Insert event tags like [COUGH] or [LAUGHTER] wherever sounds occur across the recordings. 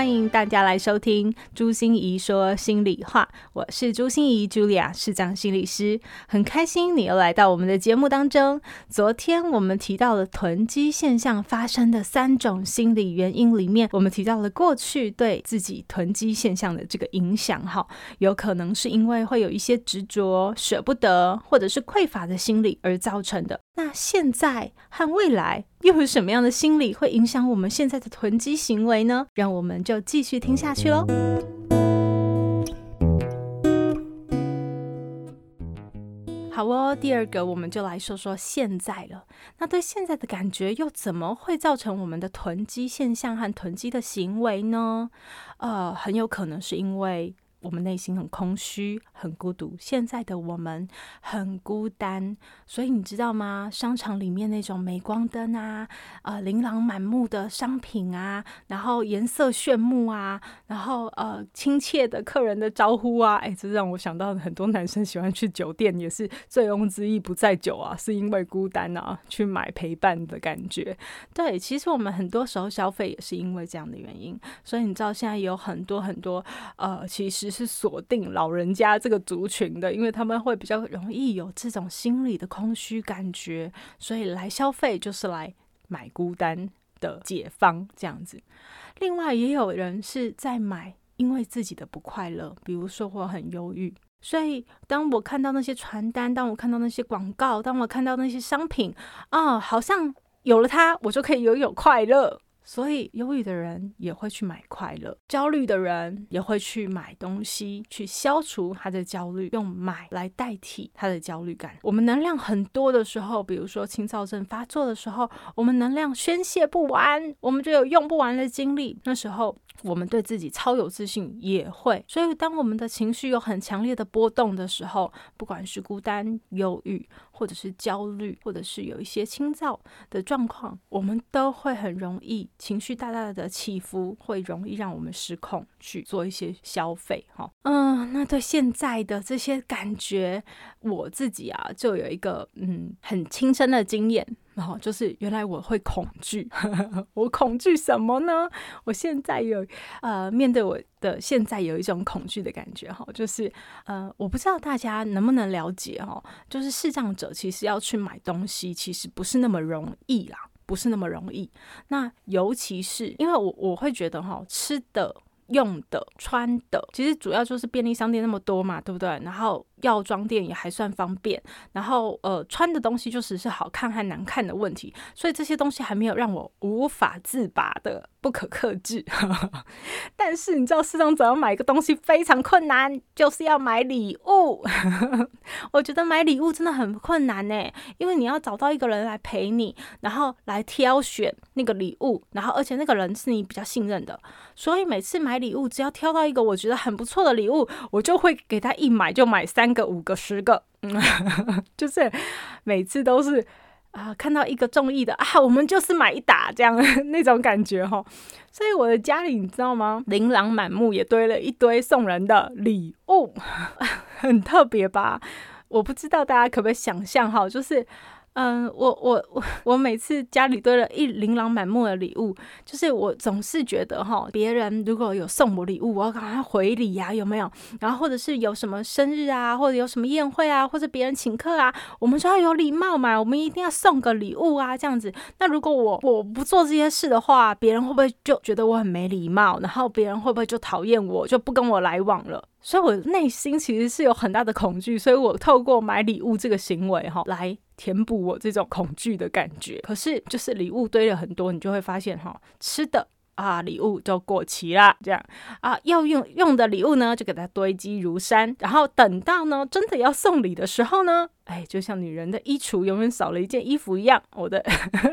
欢迎大家来收听朱心仪说心里话。我是朱心仪 Julia，视障心理师，很开心你又来到我们的节目当中。昨天我们提到了囤积现象发生的三种心理原因里面，我们提到了过去对自己囤积现象的这个影响，哈，有可能是因为会有一些执着、舍不得，或者是匮乏的心理而造成的。那现在和未来又有什么样的心理会影响我们现在的囤积行为呢？让我们就继续听下去喽。好哦，第二个我们就来说说现在了。那对现在的感觉又怎么会造成我们的囤积现象和囤积的行为呢？呃，很有可能是因为。我们内心很空虚，很孤独。现在的我们很孤单，所以你知道吗？商场里面那种镁光灯啊，呃，琳琅满目的商品啊，然后颜色炫目啊，然后呃，亲切的客人的招呼啊，哎，这让我想到很多男生喜欢去酒店，也是醉翁之意不在酒啊，是因为孤单啊，去买陪伴的感觉。对，其实我们很多时候消费也是因为这样的原因，所以你知道现在有很多很多呃，其实。是锁定老人家这个族群的，因为他们会比较容易有这种心理的空虚感觉，所以来消费就是来买孤单的解方这样子。另外，也有人是在买，因为自己的不快乐，比如说我很忧郁，所以当我看到那些传单，当我看到那些广告，当我看到那些商品，啊、哦，好像有了它，我就可以拥有快乐。所以，忧郁的人也会去买快乐，焦虑的人也会去买东西，去消除他的焦虑，用买来代替他的焦虑感。我们能量很多的时候，比如说轻躁症发作的时候，我们能量宣泄不完，我们就有用不完的精力。那时候，我们对自己超有自信，也会。所以，当我们的情绪有很强烈的波动的时候，不管是孤单、忧郁，或者是焦虑，或者是有一些轻躁的状况，我们都会很容易情绪大大的起伏，会容易让我们失控去做一些消费。哈，嗯，那对现在的这些感觉，我自己啊，就有一个嗯很亲身的经验。然后就是原来我会恐惧，我恐惧什么呢？我现在有呃面对我的现在有一种恐惧的感觉哈，就是呃我不知道大家能不能了解哈，就是视障者其实要去买东西其实不是那么容易啦，不是那么容易。那尤其是因为我我会觉得哈，吃的、用的、穿的，其实主要就是便利商店那么多嘛，对不对？然后。药妆店也还算方便，然后呃穿的东西就只是好看还难看的问题，所以这些东西还没有让我无法自拔的不可克制。[LAUGHS] 但是你知道，视障者要买一个东西非常困难，就是要买礼物。[LAUGHS] 我觉得买礼物真的很困难呢，因为你要找到一个人来陪你，然后来挑选那个礼物，然后而且那个人是你比较信任的，所以每次买礼物，只要挑到一个我觉得很不错的礼物，我就会给他一买就买三个、五个、十个，嗯，[LAUGHS] 就是每次都是啊、看到一个中意的啊，我们就是买一打这样 [LAUGHS] 那种感觉哈。所以我的家里你知道吗？琳琅满目，也堆了一堆送人的礼物，[LAUGHS] 很特别吧？我不知道大家可不可以想象哈，就是。嗯，我我我我每次家里堆了一琳琅满目的礼物，就是我总是觉得哈，别人如果有送我礼物，我要赶快回礼呀，有没有？然后或者是有什么生日啊，或者有什么宴会啊，或者别人请客啊，我们就要有礼貌嘛，我们一定要送个礼物啊，这样子。那如果我我不做这些事的话，别人会不会就觉得我很没礼貌？然后别人会不会就讨厌我，就不跟我来往了？所以我内心其实是有很大的恐惧，所以我透过买礼物这个行为哈，来填补我这种恐惧的感觉。可是就是礼物堆了很多，你就会发现哈，吃的。啊，礼物就过期了，这样啊，要用用的礼物呢，就给它堆积如山。然后等到呢，真的要送礼的时候呢，哎，就像女人的衣橱永远少了一件衣服一样，我的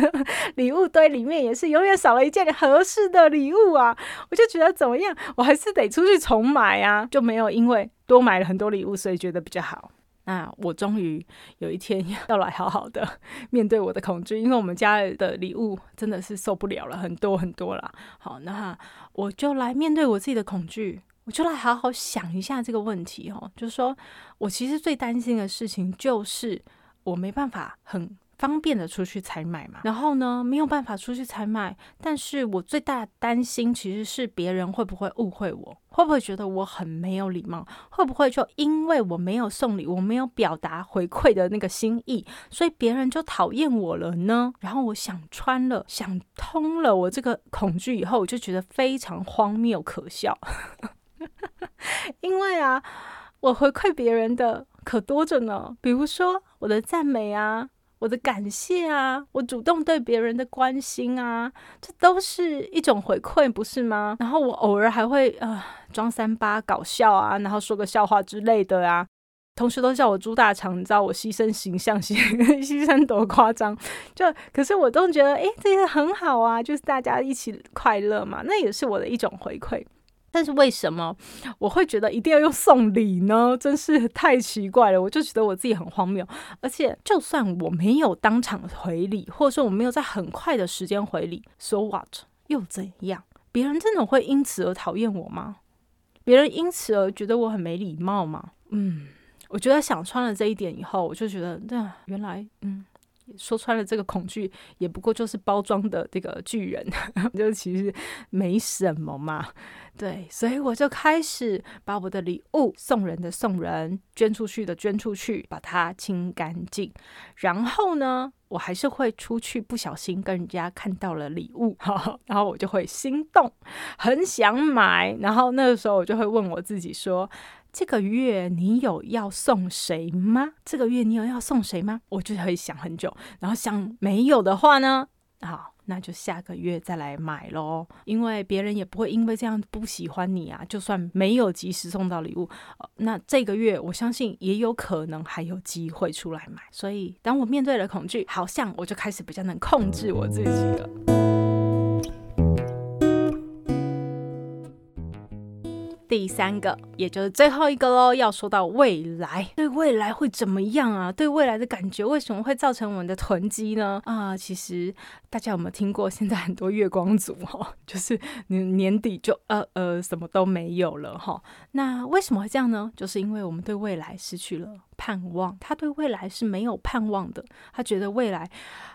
[LAUGHS] 礼物堆里面也是永远少了一件合适的礼物啊。我就觉得怎么样，我还是得出去重买啊，就没有因为多买了很多礼物，所以觉得比较好。那我终于有一天 [LAUGHS] 要来好好的 [LAUGHS] 面对我的恐惧，因为我们家的礼物真的是受不了了，很多很多啦。好，那我就来面对我自己的恐惧，我就来好好想一下这个问题哦，就是说我其实最担心的事情就是我没办法很。方便的出去采买嘛，然后呢，没有办法出去采买，但是我最大的担心其实是别人会不会误会我，会不会觉得我很没有礼貌，会不会就因为我没有送礼，我没有表达回馈的那个心意，所以别人就讨厌我了呢？然后我想穿了，想通了我这个恐惧以后，我就觉得非常荒谬可笑，[LAUGHS] 因为啊，我回馈别人的可多着呢，比如说我的赞美啊。我的感谢啊，我主动对别人的关心啊，这都是一种回馈，不是吗？然后我偶尔还会呃装三八搞笑啊，然后说个笑话之类的啊。同学都叫我猪大肠，你知道我牺牲形象牺 [LAUGHS] 牺牲多夸张？就可是我都觉得，诶，这些很好啊，就是大家一起快乐嘛，那也是我的一种回馈。但是为什么我会觉得一定要用送礼呢？真是太奇怪了！我就觉得我自己很荒谬。而且，就算我没有当场回礼，或者说我没有在很快的时间回礼，so what？又怎样？别人真的会因此而讨厌我吗？别人因此而觉得我很没礼貌吗？嗯，我觉得想穿了这一点以后，我就觉得，对啊，原来，嗯。说穿了，这个恐惧也不过就是包装的这个巨人，[LAUGHS] 就其实没什么嘛。对，所以我就开始把我的礼物送人的送人，捐出去的捐出去，把它清干净。然后呢，我还是会出去，不小心跟人家看到了礼物，然后我就会心动，很想买。然后那个时候我就会问我自己说。这个月你有要送谁吗？这个月你有要送谁吗？我就会想很久，然后想没有的话呢，好，那就下个月再来买咯。因为别人也不会因为这样不喜欢你啊。就算没有及时送到礼物，那这个月我相信也有可能还有机会出来买。所以当我面对了恐惧，好像我就开始比较能控制我自己了。第三个，也就是最后一个喽，要说到未来，对未来会怎么样啊？对未来的感觉为什么会造成我们的囤积呢？啊，其实大家有没有听过？现在很多月光族哈，[LAUGHS] 就是年年底就呃呃什么都没有了哈。那为什么会这样呢？就是因为我们对未来失去了。盼望，他对未来是没有盼望的，他觉得未来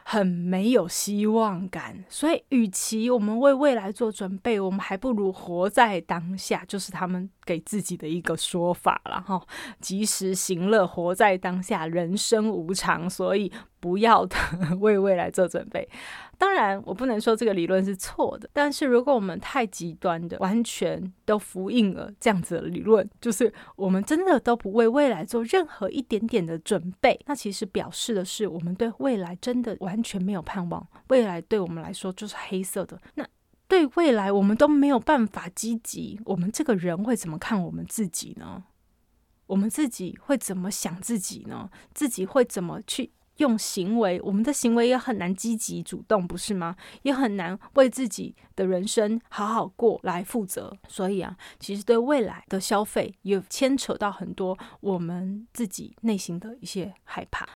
很没有希望感，所以与其我们为未来做准备，我们还不如活在当下，就是他们给自己的一个说法了哈。及时行乐，活在当下，人生无常，所以不要的 [LAUGHS] 为未来做准备。当然，我不能说这个理论是错的，但是如果我们太极端的，完全都符应了这样子的理论，就是我们真的都不为未来做任何一点点的准备，那其实表示的是我们对未来真的完全没有盼望，未来对我们来说就是黑色的。那对未来我们都没有办法积极，我们这个人会怎么看我们自己呢？我们自己会怎么想自己呢？自己会怎么去？用行为，我们的行为也很难积极主动，不是吗？也很难为自己的人生好好过来负责。所以啊，其实对未来的消费也牵扯到很多我们自己内心的一些害怕。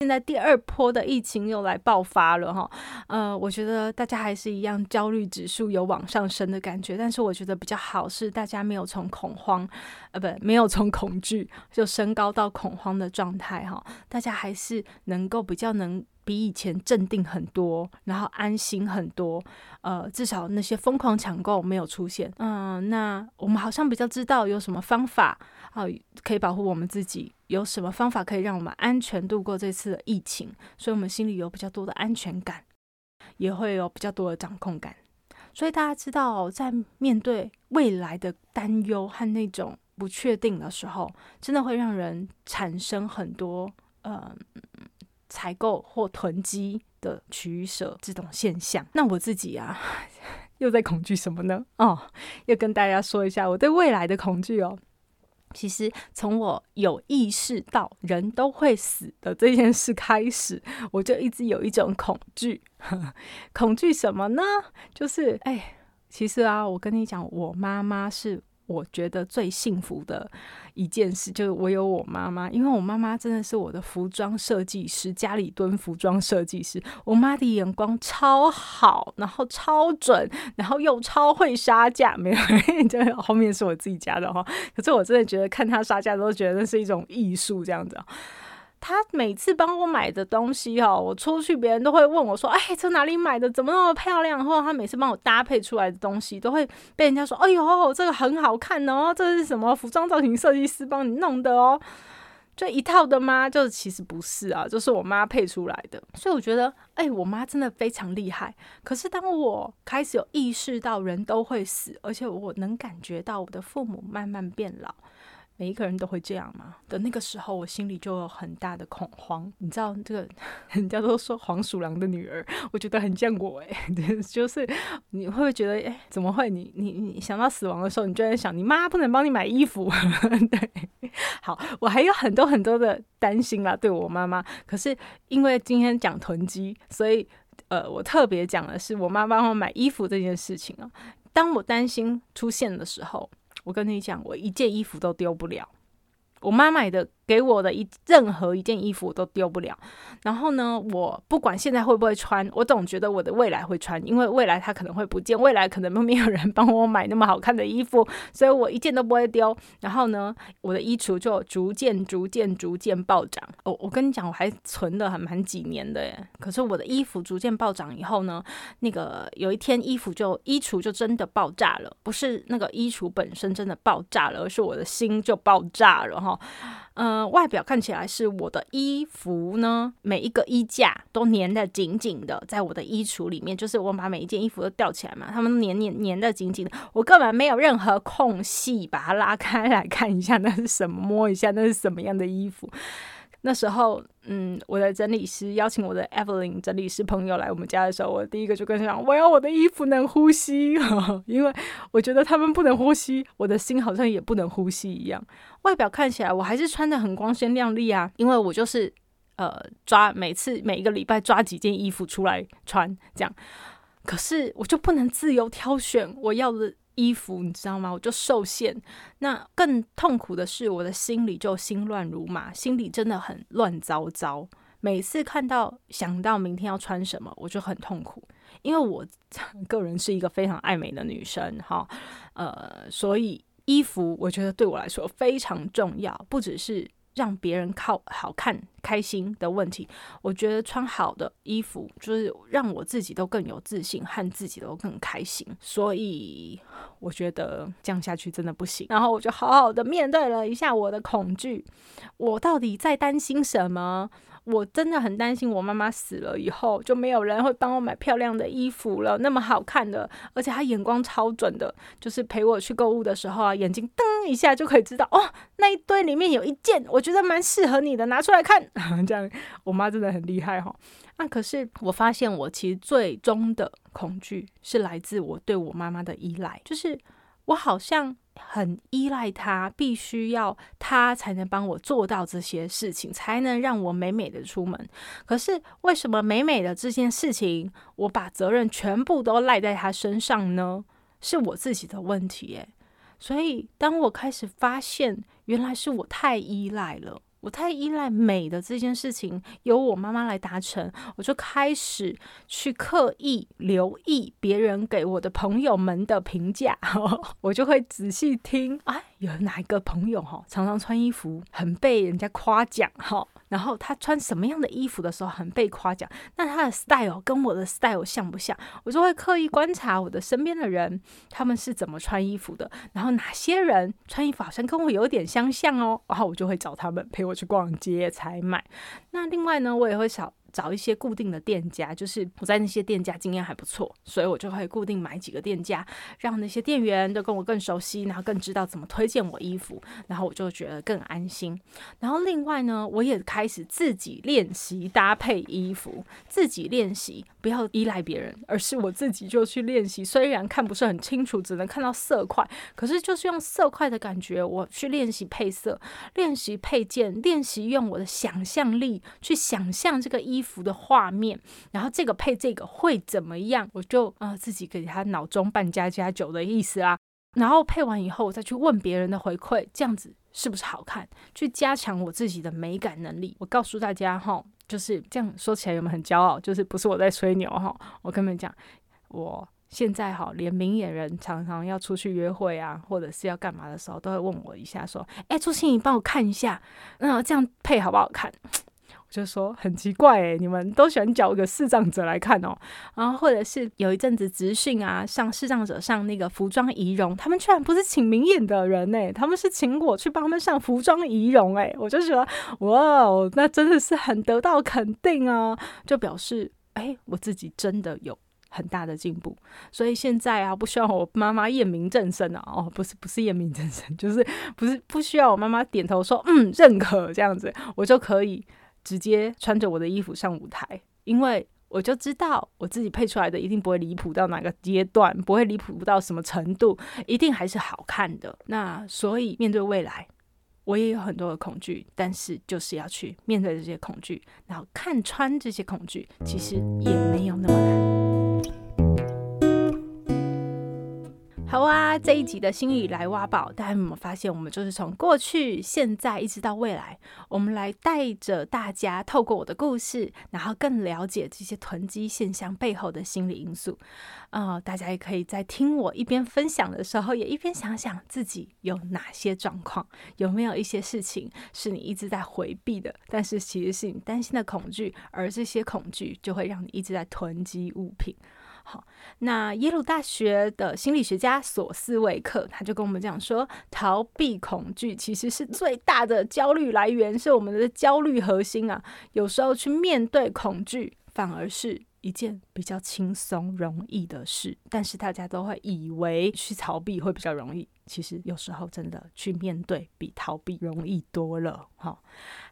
现在第二波的疫情又来爆发了哈，呃，我觉得大家还是一样焦虑指数有往上升的感觉，但是我觉得比较好是大家没有从恐慌，呃，不，没有从恐惧就升高到恐慌的状态哈，大家还是能够比较能。比以前镇定很多，然后安心很多，呃，至少那些疯狂抢购没有出现。嗯、那我们好像比较知道有什么方法啊、可以保护我们自己，有什么方法可以让我们安全度过这次的疫情，所以我们心里有比较多的安全感，也会有比较多的掌控感。所以大家知道，在面对未来的担忧和那种不确定的时候，真的会让人产生很多，嗯、采购或囤积的取舍这种现象，那我自己啊，[LAUGHS] 又在恐惧什么呢？哦，要跟大家说一下我对未来的恐惧哦。其实从我有意识到人都会死的这件事开始，我就一直有一种恐惧。[LAUGHS] 恐惧什么呢？就是哎，其实啊，我跟你讲，我妈妈是我觉得最幸福的一件事，就是我有我妈妈，因为我妈妈真的是我的服装设计师，家里蹲服装设计师。我妈的眼光超好，然后超准，然后又超会杀价，没有，[LAUGHS] 这后面是我自己家的话。可是我真的觉得看她杀价都觉得是一种艺术，这样子。他每次帮我买的东西哦，我出去别人都会问我说：“哎，这哪里买的？怎么那么漂亮？”或者他每次帮我搭配出来的东西，都会被人家说：“哎呦，这个很好看哦，这是什么服装造型设计师帮你弄的哦？这一套的吗？”就是其实不是啊，就是我妈配出来的。所以我觉得，哎，我妈真的非常厉害。可是当我开始有意识到人都会死，而且我能感觉到我的父母慢慢变老。每一个人都会这样嘛？的那个时候，我心里就有很大的恐慌。你知道，这个 [LAUGHS] 人家都说黄鼠狼的女儿，我觉得很像我诶，[LAUGHS] 就是你会不会觉得，诶，怎么会？你你你想到死亡的时候，你就在想，你妈不能帮你买衣服。[LAUGHS] 对，好，我还有很多很多的担心啦，对我妈妈。可是因为今天讲囤积，所以呃，我特别讲的是我妈帮我买衣服这件事情啊。当我担心出现的时候。我跟你讲，我一件衣服都丢不了。我妈买的。给我的一任何一件衣服我都丢不了，然后呢，我不管现在会不会穿，我总觉得我的未来会穿，因为未来它可能会不见，未来可能没有人帮我买那么好看的衣服，所以我一件都不会丢。然后呢，我的衣橱就逐渐、逐渐、逐渐暴涨。我我跟你讲，我还存了还蛮几年的耶。可是我的衣服逐渐暴涨以后呢，那个有一天衣服就衣橱就真的爆炸了，不是那个衣橱本身真的爆炸了，而是我的心就爆炸了哈。嗯、呃，外表看起来是我的衣服呢，每一个衣架都粘得紧紧的，在我的衣橱里面，就是我把每一件衣服都吊起来嘛，他们粘粘粘得紧紧的，我根本没有任何空隙把它拉开来看一下那是什么，摸一下那是什么样的衣服。那时候，嗯，我的整理师邀请我的 Evelyn 整理师朋友来我们家的时候，我第一个就跟他讲：“我要我的衣服能呼吸，[LAUGHS] 因为我觉得他们不能呼吸，我的心好像也不能呼吸一样。外表看起来我还是穿得很光鲜亮丽啊，因为我就是呃抓每次每一个礼拜抓几件衣服出来穿这样，可是我就不能自由挑选我要的。”衣服你知道吗？我就受限。那更痛苦的是，我的心里就心乱如麻，心里真的很乱糟糟。每次看到想到明天要穿什么，我就很痛苦。因为我 [LAUGHS] 个人是一个非常爱美的女生，哈，呃，所以衣服我觉得对我来说非常重要，不只是。让别人靠好看开心的问题，我觉得穿好的衣服就是让我自己都更有自信，和自己都更开心。所以我觉得这样下去真的不行。然后我就好好的面对了一下我的恐惧，我到底在担心什么？我真的很担心，我妈妈死了以后就没有人会帮我买漂亮的衣服了，那么好看的，而且她眼光超准的，就是陪我去购物的时候啊，眼睛瞪一下就可以知道哦，那一堆里面有一件我觉得蛮适合你的，拿出来看。[LAUGHS] 这样，我妈真的很厉害哈。那、可是我发现，我其实最终的恐惧是来自我对我妈妈的依赖，就是我好像。很依赖他，必须要他才能帮我做到这些事情，才能让我美美的出门。可是为什么美美的这件事情，我把责任全部都赖在他身上呢？是我自己的问题耶。所以当我开始发现，原来是我太依赖了。我太依赖美的这件事情由我妈妈来达成，我就开始去刻意留意别人给我的朋友们的评价，[LAUGHS] 我就会仔细听，哎，有哪一个朋友哈，常常穿衣服很被人家夸奖哈。然后他穿什么样的衣服的时候很被夸奖，那他的 style 跟我的 style 像不像？我就会刻意观察我的身边的人，他们是怎么穿衣服的。然后哪些人穿衣服好像跟我有点相像哦，然后我就会找他们陪我去逛街采买。那另外呢，我也会找。找一些固定的店家，就是我在那些店家经验还不错，所以我就会固定买几个店家，让那些店员都跟我更熟悉，然后更知道怎么推荐我衣服，然后我就觉得更安心。然后另外呢，我也开始自己练习搭配衣服，自己练习，不要依赖别人，而是我自己就去练习。虽然看不是很清楚，只能看到色块，可是就是用色块的感觉，我去练习配色，练习配件，练习用我的想象力去想象这个衣。衣服的画面，然后这个配这个会怎么样？我就啊、自己给他脑中扮家家酒的意思啊。然后配完以后，我再去问别人的回馈，这样子是不是好看？去加强我自己的美感能力。我告诉大家哈，就是这样说起来有没有很骄傲？就是不是我在吹牛哈？我跟你们讲，我现在哈，连明眼人常常要出去约会啊，或者是要干嘛的时候，都会问我一下，说：“哎，朱心怡，帮我看一下，那这样配好不好看？”就说很奇怪诶，你们都喜欢找一个视障者来看哦，然后或者是有一阵子职训啊，上视障者上那个服装仪容，他们居然不是请明眼的人诶，他们是请我去帮他们上服装仪容诶，我就觉得哇哦，那真的是很得到肯定啊，就表示哎，我自己真的有很大的进步，所以现在啊，不需要我妈妈验明正身啊，哦，不是不是验明正身，就是不是不需要我妈妈点头说嗯认可这样子，我就可以。直接穿着我的衣服上舞台，因为我就知道我自己配出来的一定不会离谱到哪个阶段，不会离谱到什么程度，一定还是好看的。那所以面对未来，我也有很多的恐惧，但是就是要去面对这些恐惧，然后看穿这些恐惧，其实也没有那么难。好啊，这一集的心理来挖宝，大家有没有发现，我们就是从过去、现在一直到未来，我们来带着大家，透过我的故事，然后更了解这些囤积现象背后的心理因素。呃，大家也可以在听我一边分享的时候，也一边想想自己有哪些状况，有没有一些事情是你一直在回避的，但是其实是你担心的恐惧，而这些恐惧就会让你一直在囤积物品。好，那耶鲁大学的心理学家索斯维克他就跟我们讲说，逃避恐惧其实是最大的焦虑来源，是我们的焦虑核心啊。有时候去面对恐惧，反而是一件比较轻松容易的事，但是大家都会以为去逃避会比较容易。其实有时候真的去面对比逃避容易多了，哈，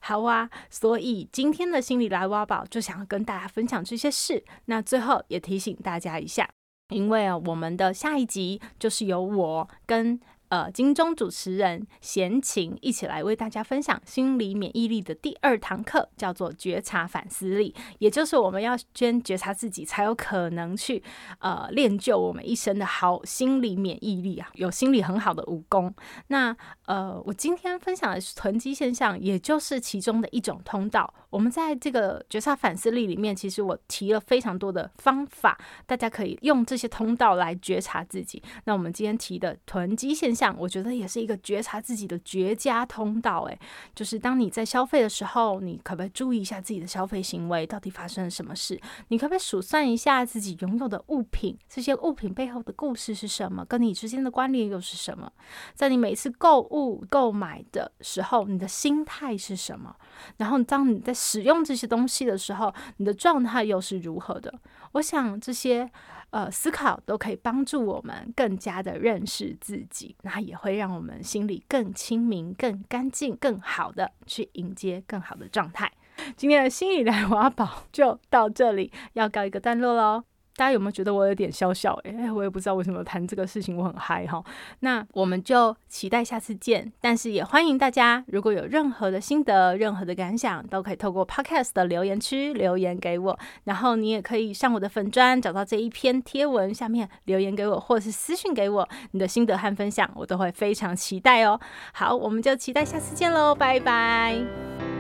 好啊，所以今天的心理来挖宝就想要跟大家分享这些事。那最后也提醒大家一下，因为啊，我们的下一集就是由我跟。呃，金钟主持人贤琴一起来为大家分享心理免疫力的第二堂课，叫做觉察反思力，也就是我们要先觉察自己，才有可能去呃练就我们一生的好心理免疫力啊，有心理很好的武功。那呃，我今天分享的是囤积现象，也就是其中的一种通道。我们在这个觉察反思力里面，其实我提了非常多的方法，大家可以用这些通道来觉察自己。那我们今天提的囤积现象，我觉得也是一个觉察自己的绝佳通道。诶，就是当你在消费的时候，你可不可以注意一下自己的消费行为到底发生了什么事？你可不可以数算一下自己拥有的物品，这些物品背后的故事是什么？跟你之间的关联又是什么？在你每次购物购买的时候，你的心态是什么？然后当你在使用这些东西的时候，你的状态又是如何的？我想这些呃思考都可以帮助我们更加的认识自己，那也会让我们心里更清明、更干净、更好的去迎接更好的状态。今天的心理来挖宝就到这里，要告一个段落喽。大家有没有觉得我有点笑笑？诶，我也不知道为什么谈这个事情我很嗨哈。那我们就期待下次见，但是也欢迎大家，如果有任何的心得、任何的感想，都可以透过 Podcast 的留言区留言给我。然后你也可以上我的粉专，找到这一篇贴文下面留言给我，或是私讯给我你的心得和分享，我都会非常期待哦。好，我们就期待下次见喽，拜拜。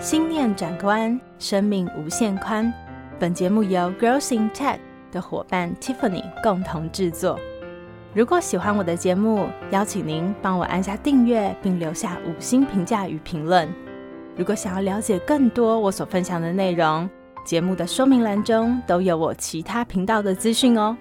心念转关，生命无限宽。本节目由 Growing Tech 的伙伴 Tiffany 共同制作。如果喜欢我的节目，邀请您帮我按下订阅，并留下五星评价与评论。如果想要了解更多我所分享的内容，节目的说明栏中都有我其他频道的资讯哦。